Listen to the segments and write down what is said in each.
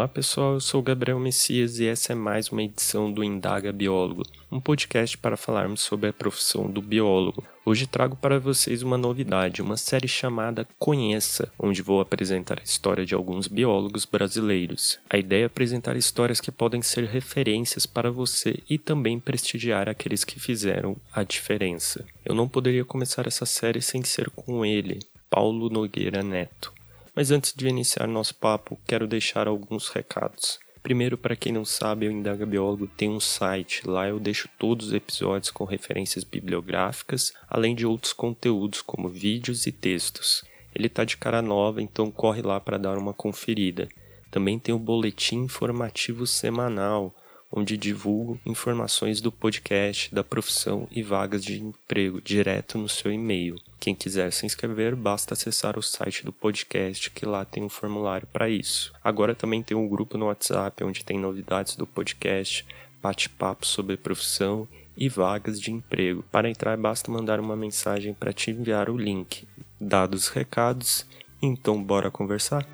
Olá pessoal, eu sou Gabriel Messias e essa é mais uma edição do Indaga Biólogo, um podcast para falarmos sobre a profissão do biólogo. Hoje trago para vocês uma novidade, uma série chamada Conheça, onde vou apresentar a história de alguns biólogos brasileiros. A ideia é apresentar histórias que podem ser referências para você e também prestigiar aqueles que fizeram a diferença. Eu não poderia começar essa série sem ser com ele, Paulo Nogueira Neto. Mas antes de iniciar nosso papo, quero deixar alguns recados. Primeiro, para quem não sabe, o Indaga Biólogo tem um site. Lá eu deixo todos os episódios com referências bibliográficas, além de outros conteúdos como vídeos e textos. Ele está de cara nova, então corre lá para dar uma conferida. Também tem o boletim informativo semanal, onde divulgo informações do podcast, da profissão e vagas de emprego direto no seu e-mail. Quem quiser se inscrever, basta acessar o site do podcast, que lá tem um formulário para isso. Agora também tem um grupo no WhatsApp onde tem novidades do podcast, bate-papo sobre profissão e vagas de emprego. Para entrar, basta mandar uma mensagem para te enviar o link. Dados os recados, então bora conversar?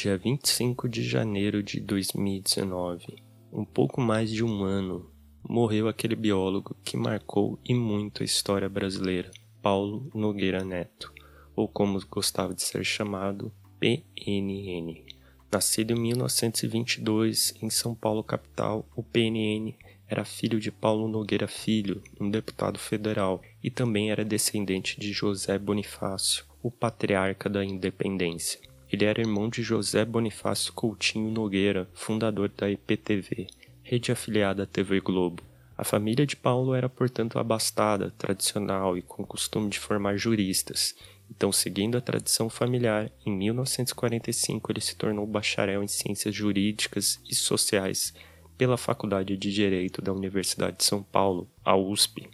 Dia 25 de janeiro de 2019, um pouco mais de um ano, morreu aquele biólogo que marcou e muito a história brasileira, Paulo Nogueira Neto, ou como gostava de ser chamado, PNN. Nascido em 1922 em São Paulo capital, o PNN era filho de Paulo Nogueira Filho, um deputado federal, e também era descendente de José Bonifácio, o patriarca da independência. Ele era irmão de José Bonifácio Coutinho Nogueira, fundador da IPTV, rede afiliada à TV Globo. A família de Paulo era, portanto, abastada, tradicional e com costume de formar juristas. Então, seguindo a tradição familiar, em 1945 ele se tornou bacharel em Ciências Jurídicas e Sociais pela Faculdade de Direito da Universidade de São Paulo, a USP.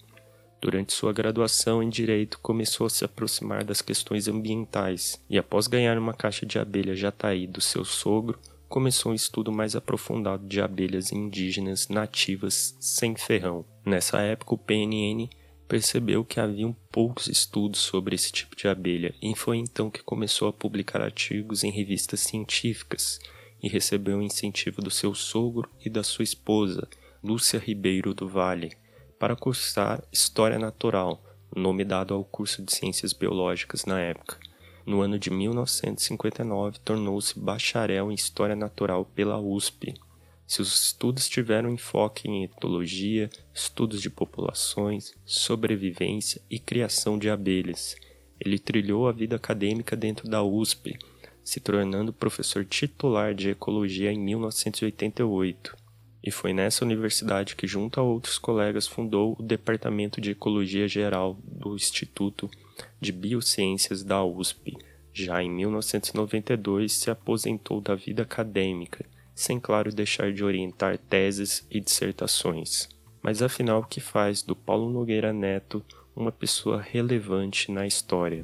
Durante sua graduação em Direito, começou a se aproximar das questões ambientais e, após ganhar uma caixa de abelha jataí do seu sogro, começou um estudo mais aprofundado de abelhas indígenas nativas sem ferrão. Nessa época, o PNN percebeu que haviam poucos estudos sobre esse tipo de abelha e foi então que começou a publicar artigos em revistas científicas e recebeu o incentivo do seu sogro e da sua esposa, Lúcia Ribeiro do Vale, para cursar História Natural, nome dado ao curso de Ciências Biológicas na época. No ano de 1959, tornou-se bacharel em História Natural pela USP. Seus estudos tiveram enfoque em etologia, estudos de populações, sobrevivência e criação de abelhas. Ele trilhou a vida acadêmica dentro da USP, se tornando professor titular de ecologia em 1988 e foi nessa universidade que, junto a outros colegas, fundou o Departamento de Ecologia Geral do Instituto de Biociências da USP. Já em 1992, se aposentou da vida acadêmica, sem, claro, deixar de orientar teses e dissertações. Mas afinal, o que faz do Paulo Nogueira Neto uma pessoa relevante na história?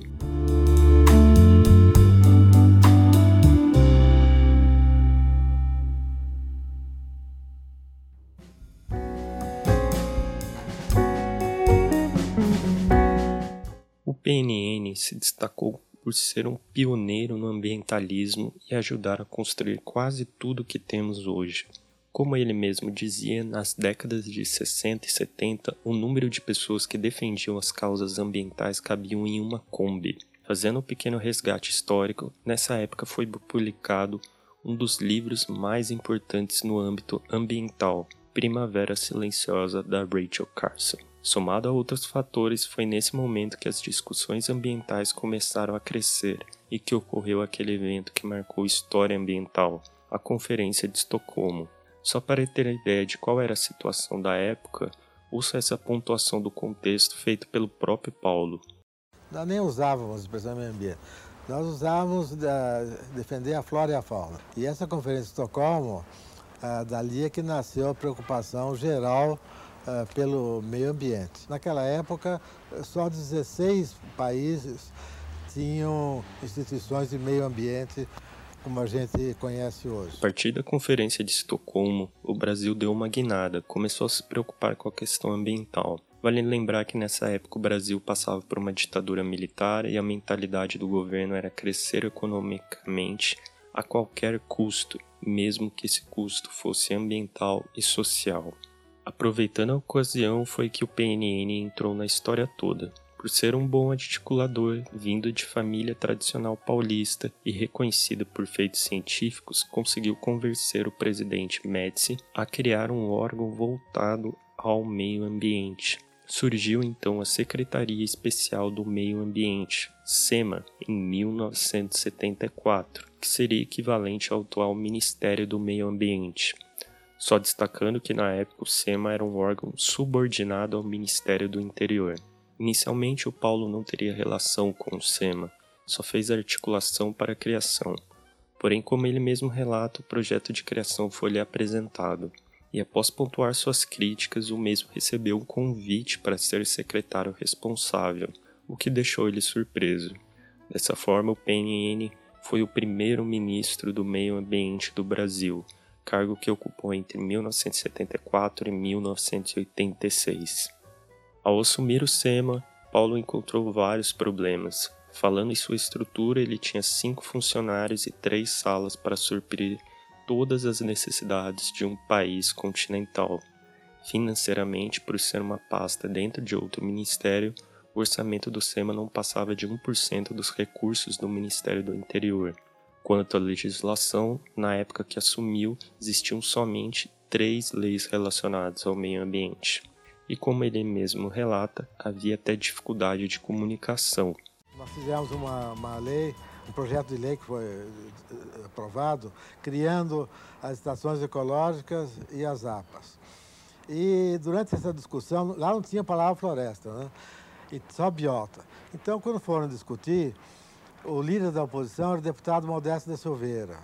Se destacou por ser um pioneiro no ambientalismo e ajudar a construir quase tudo o que temos hoje. Como ele mesmo dizia, nas décadas de 60 e 70, o número de pessoas que defendiam as causas ambientais cabiam em uma Kombi. Fazendo um pequeno resgate histórico, nessa época foi publicado um dos livros mais importantes no âmbito ambiental, Primavera Silenciosa, da Rachel Carson. Somado a outros fatores, foi nesse momento que as discussões ambientais começaram a crescer, e que ocorreu aquele evento que marcou história ambiental, a Conferência de Estocolmo. Só para ter a ideia de qual era a situação da época, ouça essa pontuação do contexto feito pelo próprio Paulo. Nós nem usávamos expressão meio ambiente. Nós usávamos da, defender a flora e a fauna. E essa conferência de Estocolmo, ah, dali é que nasceu a preocupação geral pelo meio ambiente. Naquela época, só 16 países tinham instituições de meio ambiente como a gente conhece hoje. A partir da Conferência de Estocolmo, o Brasil deu uma guinada, começou a se preocupar com a questão ambiental. Vale lembrar que nessa época o Brasil passava por uma ditadura militar e a mentalidade do governo era crescer economicamente a qualquer custo, mesmo que esse custo fosse ambiental e social. Aproveitando a ocasião foi que o PNN entrou na história toda, por ser um bom articulador, vindo de família tradicional paulista e reconhecido por feitos científicos, conseguiu convencer o presidente Médici a criar um órgão voltado ao meio ambiente. Surgiu então a Secretaria Especial do Meio Ambiente, SEMA, em 1974, que seria equivalente ao atual Ministério do Meio Ambiente. Só destacando que na época o SEMA era um órgão subordinado ao Ministério do Interior. Inicialmente, o Paulo não teria relação com o SEMA, só fez articulação para a criação. Porém, como ele mesmo relata, o projeto de criação foi lhe apresentado, e após pontuar suas críticas, o mesmo recebeu um convite para ser secretário responsável, o que deixou ele surpreso. Dessa forma, o PNN foi o primeiro ministro do Meio Ambiente do Brasil, cargo que ocupou entre 1974 e 1986. Ao assumir o SEMA, Paulo encontrou vários problemas. Falando em sua estrutura, ele tinha cinco funcionários e três salas para suprir todas as necessidades de um país continental. Financeiramente, por ser uma pasta dentro de outro ministério, o orçamento do SEMA não passava de 1% dos recursos do Ministério do Interior. Quanto à legislação, na época que assumiu, existiam somente três leis relacionadas ao meio ambiente e, como ele mesmo relata, havia até dificuldade de comunicação. Nós fizemos uma, uma lei, um projeto de lei que foi eh, aprovado, criando as estações ecológicas e as APAs. E durante essa discussão, lá não tinha palavra floresta, né? E só biota. Então, quando foram discutir, o líder da oposição era o deputado Modesto de Silveira.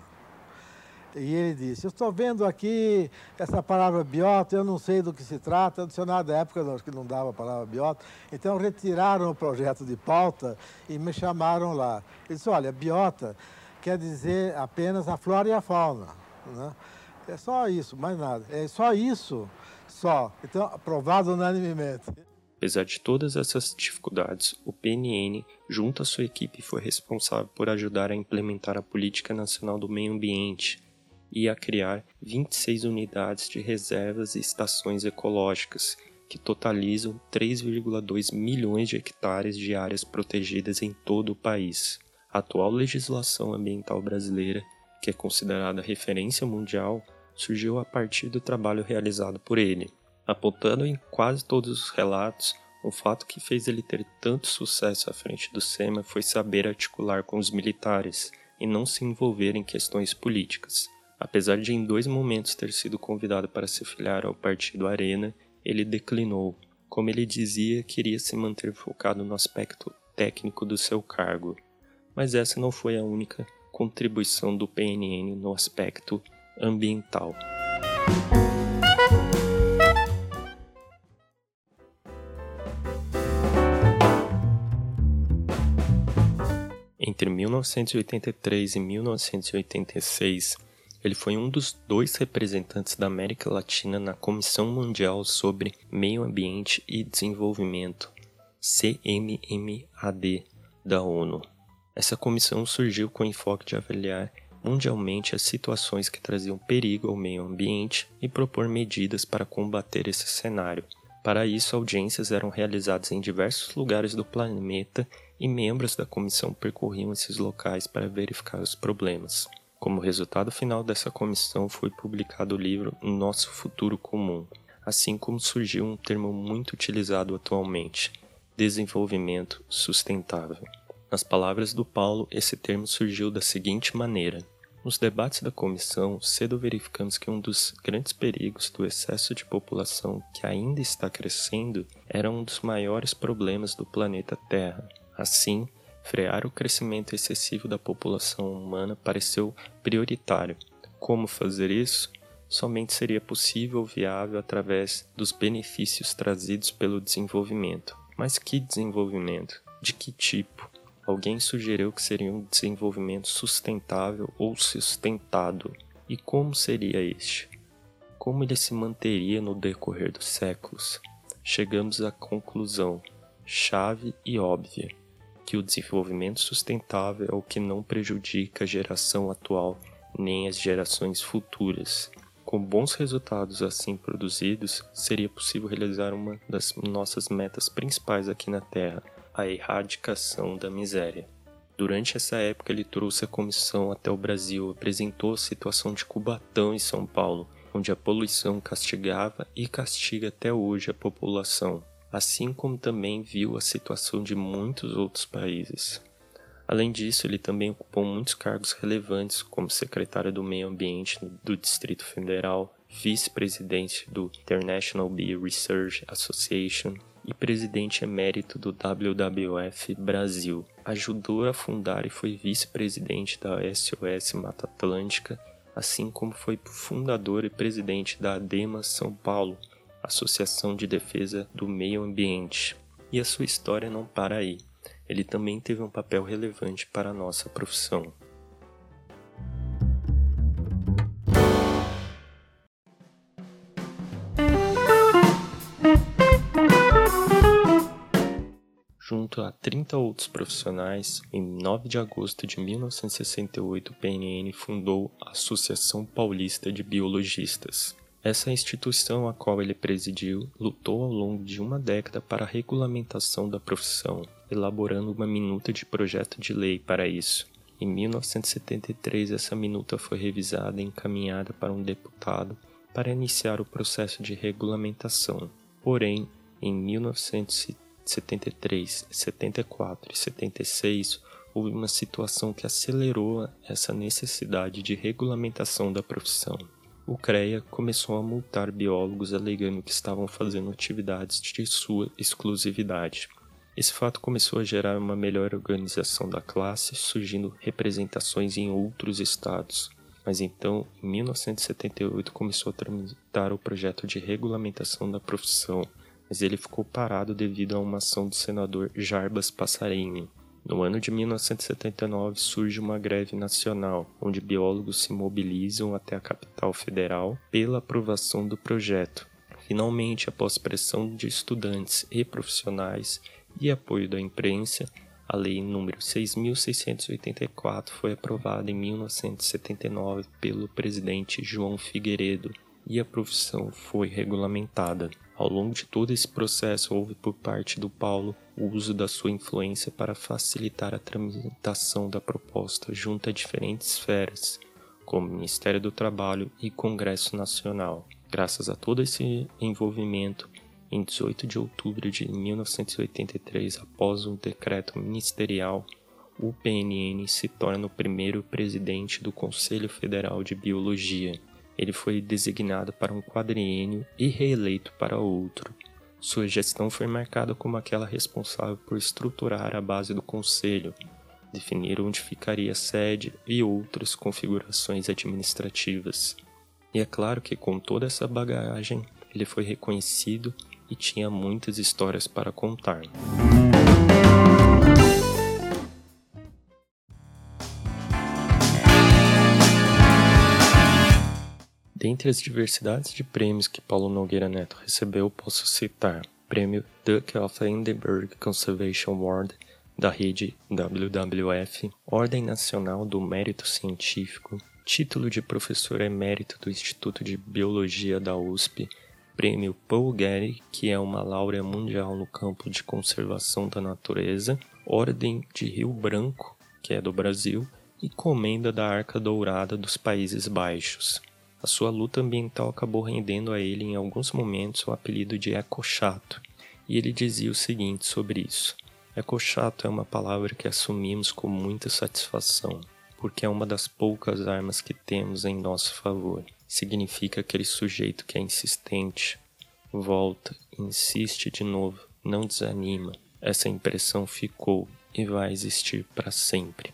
E ele disse, eu estou vendo aqui essa palavra biota, eu não sei do que se trata, o dicionário da época acho que não dava a palavra biota, então retiraram o projeto de pauta e me chamaram lá. Ele disse, olha, biota quer dizer apenas a flora e a fauna. Né? É só isso, mais nada. É só isso, só. Então, aprovado unanimemente. Apesar de todas essas dificuldades, o PNN, junto à sua equipe, foi responsável por ajudar a implementar a Política Nacional do Meio Ambiente, e a criar 26 unidades de reservas e estações ecológicas, que totalizam 3,2 milhões de hectares de áreas protegidas em todo o país. A atual legislação ambiental brasileira, que é considerada referência mundial, surgiu a partir do trabalho realizado por ele, apontando em quase todos os relatos o fato que fez ele ter tanto sucesso à frente do SEMA foi saber articular com os militares e não se envolver em questões políticas. Apesar de em dois momentos ter sido convidado para se filiar ao partido Arena, ele declinou. Como ele dizia, queria se manter focado no aspecto técnico do seu cargo. Mas essa não foi a única contribuição do PNN no aspecto ambiental. Entre 1983 e 1986, ele foi um dos dois representantes da América Latina na Comissão Mundial sobre Meio Ambiente e Desenvolvimento, CMMAD, da ONU. Essa comissão surgiu com o enfoque de avaliar mundialmente as situações que traziam perigo ao meio ambiente e propor medidas para combater esse cenário. Para isso, audiências eram realizadas em diversos lugares do planeta e membros da comissão percorriam esses locais para verificar os problemas. Como resultado final dessa comissão foi publicado o livro Nosso Futuro Comum, assim como surgiu um termo muito utilizado atualmente, desenvolvimento sustentável. Nas palavras do Paulo, esse termo surgiu da seguinte maneira: nos debates da comissão, cedo verificamos que um dos grandes perigos do excesso de população que ainda está crescendo era um dos maiores problemas do planeta Terra. Assim, frear o crescimento excessivo da população humana pareceu prioritário. Como fazer isso? Somente seria possível ou viável através dos benefícios trazidos pelo desenvolvimento. Mas que desenvolvimento? De que tipo? Alguém sugeriu que seria um desenvolvimento sustentável ou sustentado. E como seria este? Como ele se manteria no decorrer dos séculos? Chegamos à conclusão, chave e óbvia, que o desenvolvimento sustentável é o que não prejudica a geração atual nem as gerações futuras. Com bons resultados assim produzidos, seria possível realizar uma das nossas metas principais aqui na Terra, a erradicação da miséria. Durante essa época, ele trouxe a comissão até o Brasil, apresentou a situação de Cubatão em São Paulo, onde a poluição castigava e castiga até hoje a população, assim como também viu a situação de muitos outros países. Além disso, ele também ocupou muitos cargos relevantes, como secretário do Meio Ambiente do Distrito Federal, vice-presidente do International Bee Research Association, e presidente emérito do WWF Brasil. Ajudou a fundar e foi vice-presidente da SOS Mata Atlântica, assim como foi fundador e presidente da ADEMA São Paulo, Associação de Defesa do Meio Ambiente. E a sua história não para aí. Ele também teve um papel relevante para a nossa profissão. Junto a 30 outros profissionais, em 9 de agosto de 1968, o PNN fundou a Associação Paulista de Biologistas. Essa instituição, a qual ele presidiu, lutou ao longo de uma década para a regulamentação da profissão, elaborando uma minuta de projeto de lei para isso. Em 1973, essa minuta foi revisada e encaminhada para um deputado para iniciar o processo de regulamentação. Porém, em 1973, 73, 74 e 76, houve uma situação que acelerou essa necessidade de regulamentação da profissão. O CREA começou a multar biólogos alegando que estavam fazendo atividades de sua exclusividade. Esse fato começou a gerar uma melhor organização da classe, surgindo representações em outros estados. Mas então, em 1978, começou a tramitar o projeto de regulamentação da profissão, mas ele ficou parado devido a uma ação do senador Jarbas Passarini. No ano de 1979 surge uma greve nacional, onde biólogos se mobilizam até a capital federal pela aprovação do projeto. Finalmente, após pressão de estudantes e profissionais e apoio da imprensa, a Lei número 6.684 foi aprovada em 1979 pelo presidente João Figueiredo e a profissão foi regulamentada. Ao longo de todo esse processo, houve por parte do Paulo o uso da sua influência para facilitar a tramitação da proposta junto a diferentes esferas, como Ministério do Trabalho e Congresso Nacional. Graças a todo esse envolvimento, em 18 de outubro de 1983, após um decreto ministerial, o PNN se torna o primeiro presidente do Conselho Federal de Biologia ele foi designado para um quadriênio e reeleito para outro. Sua gestão foi marcada como aquela responsável por estruturar a base do conselho, definir onde ficaria a sede e outras configurações administrativas. E é claro que com toda essa bagagem, ele foi reconhecido e tinha muitas histórias para contar. Dentre as diversidades de prêmios que Paulo Nogueira Neto recebeu, posso citar Prêmio Duke of Edinburgh Conservation Award da rede WWF, Ordem Nacional do Mérito Científico, título de professor emérito do Instituto de Biologia da USP, Prêmio Paul Getty, que é uma laurea mundial no campo de conservação da natureza, Ordem de Rio Branco, que é do Brasil, e Comenda da Arca Dourada dos Países Baixos. A sua luta ambiental acabou rendendo a ele em alguns momentos o apelido de Eco Chato, e ele dizia o seguinte sobre isso: Ecochato é uma palavra que assumimos com muita satisfação, porque é uma das poucas armas que temos em nosso favor. Significa aquele sujeito que é insistente, volta, insiste de novo, não desanima. Essa impressão ficou e vai existir para sempre.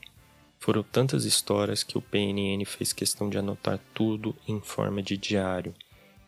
Foram tantas histórias que o PNN fez questão de anotar tudo em forma de diário.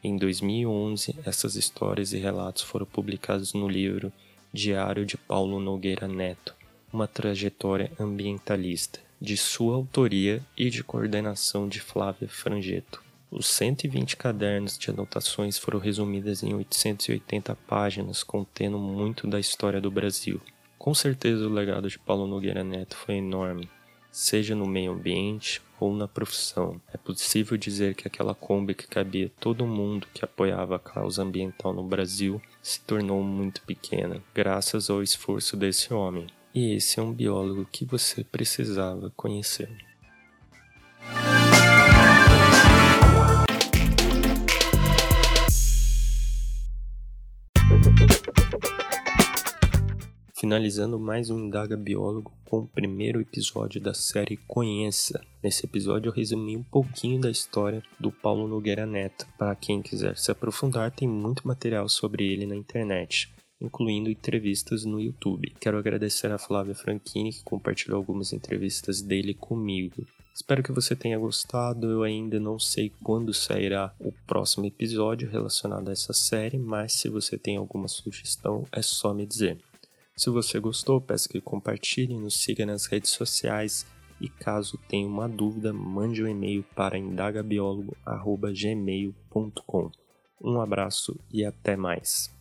Em 2011, essas histórias e relatos foram publicados no livro Diário de Paulo Nogueira Neto, uma trajetória ambientalista, de sua autoria e de coordenação de Flávia Frangeto. Os 120 cadernos de anotações foram resumidas em 880 páginas, contendo muito da história do Brasil. Com certeza o legado de Paulo Nogueira Neto foi enorme, seja no meio ambiente ou na profissão. É possível dizer que aquela Kombi que cabia todo mundo que apoiava a causa ambiental no Brasil se tornou muito pequena, graças ao esforço desse homem. E esse é um biólogo que você precisava conhecer. Finalizando mais um Indaga Biólogo com o primeiro episódio da série Conheça. Nesse episódio eu resumi um pouquinho da história do Paulo Nogueira Neto. Para quem quiser se aprofundar, tem muito material sobre ele na internet incluindo entrevistas no YouTube. Quero agradecer a Flávia Franchini que compartilhou algumas entrevistas dele comigo. Espero que você tenha gostado. Eu ainda não sei quando sairá o próximo episódio relacionado a essa série, mas se você tem alguma sugestão, é só me dizer. Se você gostou, peço que compartilhe, nos siga nas redes sociais e caso tenha uma dúvida, mande um e-mail para indagabiólogo.gmail.com. Um abraço e até mais.